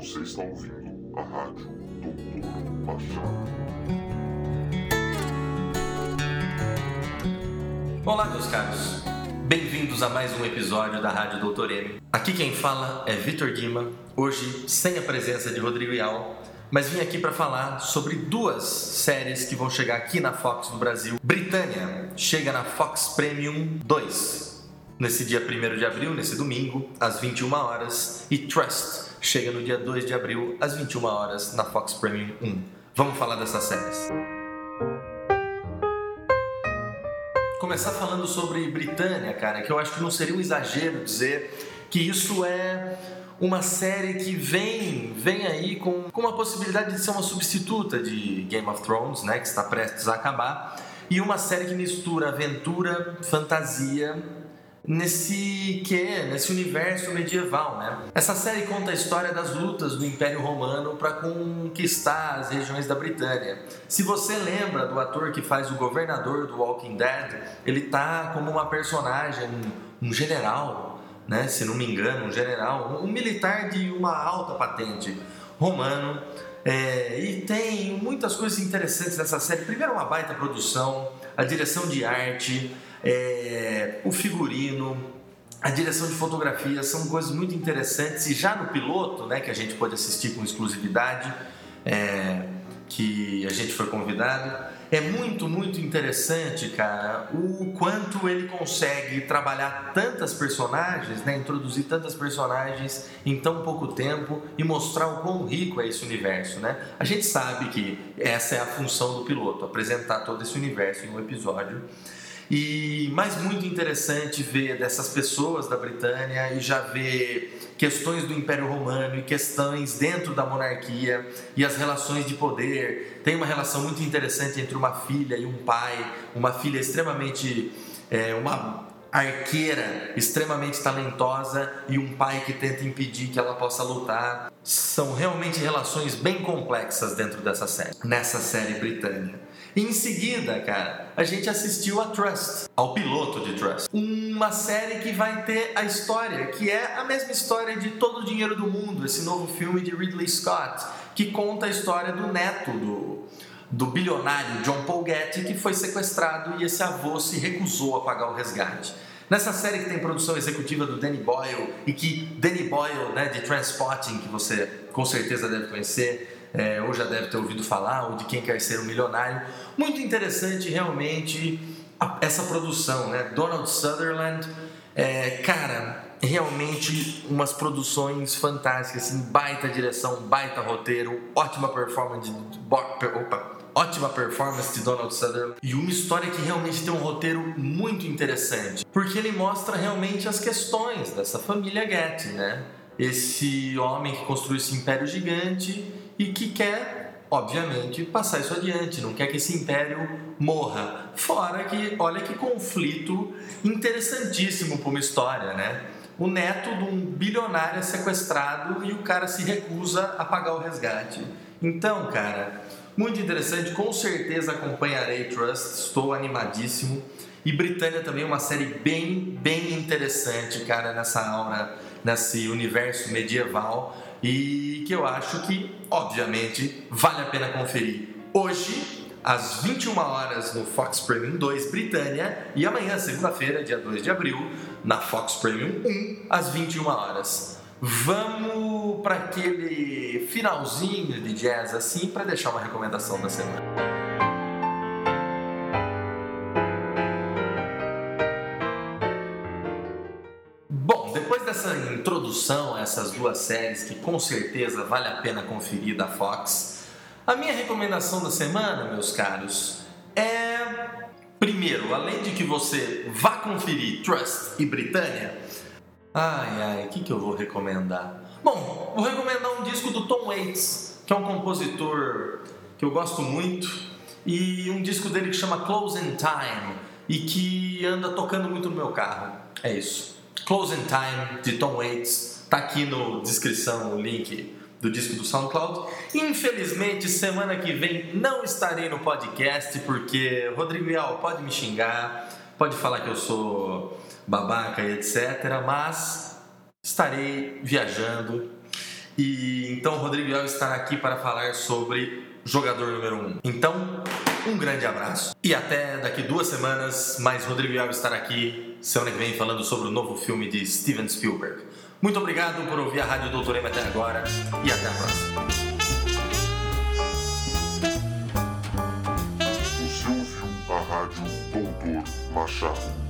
Você está ouvindo a Rádio Doutor Machado. Olá, meus caros. Bem-vindos a mais um episódio da Rádio Doutor M. Aqui quem fala é Vitor Guima, hoje sem a presença de Rodrigo Ial, mas vim aqui para falar sobre duas séries que vão chegar aqui na Fox do Brasil. Britânia chega na Fox Premium 2 nesse dia 1 de abril, nesse domingo, às 21 horas, e Trust chega no dia 2 de abril, às 21 horas, na Fox Premium 1. Vamos falar dessas séries. Começar falando sobre Britânia, cara, que eu acho que não seria um exagero dizer que isso é uma série que vem, vem aí com, com uma possibilidade de ser uma substituta de Game of Thrones, né, que está prestes a acabar, e uma série que mistura aventura, fantasia nesse que nesse universo medieval, né? Essa série conta a história das lutas do Império Romano para conquistar as regiões da Britânia. Se você lembra do ator que faz o governador do Walking Dead, ele tá como uma personagem, um general, né? Se não me engano, um general, um militar de uma alta patente romano. É, e tem muitas coisas interessantes nessa série. Primeiro, uma baita produção, a direção de arte, é, o figurino, a direção de fotografia são coisas muito interessantes e já no piloto, né, que a gente pode assistir com exclusividade, é, que a gente foi convidado, é muito, muito interessante, cara, o quanto ele consegue trabalhar tantas personagens, né, introduzir tantas personagens em tão pouco tempo e mostrar o quão rico é esse universo, né? A gente sabe que essa é a função do piloto, apresentar todo esse universo em um episódio. E mais muito interessante ver dessas pessoas da Britânia e já ver questões do Império Romano e questões dentro da monarquia e as relações de poder. Tem uma relação muito interessante entre uma filha e um pai, uma filha extremamente é, uma arqueira extremamente talentosa e um pai que tenta impedir que ela possa lutar. São realmente relações bem complexas dentro dessa série, nessa série britânica. E em seguida, cara, a gente assistiu a Trust, ao piloto de Trust. Uma série que vai ter a história, que é a mesma história de Todo o Dinheiro do Mundo, esse novo filme de Ridley Scott, que conta a história do neto do, do bilionário John Paul Getty, que foi sequestrado e esse avô se recusou a pagar o resgate. Nessa série que tem produção executiva do Danny Boyle e que Danny Boyle, né, de Transpotting, que você com certeza deve conhecer, é, ou já deve ter ouvido falar, ou de quem quer ser um milionário. Muito interessante realmente essa produção, né? Donald Sutherland, é, cara, realmente umas produções fantásticas, assim, baita direção, baita roteiro, ótima performance de, opa, ótima performance de Donald Sutherland e uma história que realmente tem um roteiro muito interessante, porque ele mostra realmente as questões dessa família Getty, né? Esse homem que construiu esse império gigante e que quer, obviamente, passar isso adiante, não quer que esse império morra. Fora que, olha que conflito interessantíssimo para uma história, né? O neto de um bilionário é sequestrado e o cara se recusa a pagar o resgate. Então, cara, muito interessante, com certeza acompanharei Trust, estou animadíssimo. E Britânia também é uma série bem, bem interessante, cara, nessa aura, nesse universo medieval e que eu acho que, obviamente, vale a pena conferir hoje, às 21 horas, no Fox Premium 2 Britânia e amanhã, segunda-feira, dia 2 de abril, na Fox Premium 1, às 21 horas. Vamos para aquele finalzinho de jazz assim para deixar uma recomendação da semana. Introdução a essas duas séries, que com certeza vale a pena conferir da Fox, a minha recomendação da semana, meus caros, é. Primeiro, além de que você vá conferir Trust e Britânia, ai ai, o que, que eu vou recomendar? Bom, vou recomendar um disco do Tom Waits, que é um compositor que eu gosto muito, e um disco dele que chama Close in Time e que anda tocando muito no meu carro. É isso. Closing Time de Tom Waits. Tá aqui no descrição o link do disco do SoundCloud. Infelizmente, semana que vem não estarei no podcast porque Rodrigo Leal pode me xingar, pode falar que eu sou babaca e etc. Mas estarei viajando E então Rodrigo Vial estará aqui para falar sobre jogador número 1. Um. Então, um grande abraço e até daqui duas semanas mais Rodrigo Vial estará aqui semana que vem falando sobre o novo filme de Steven Spielberg. Muito obrigado por ouvir a Rádio Doutor M até agora e até a próxima. Você ouviu a Rádio Doutor Machado.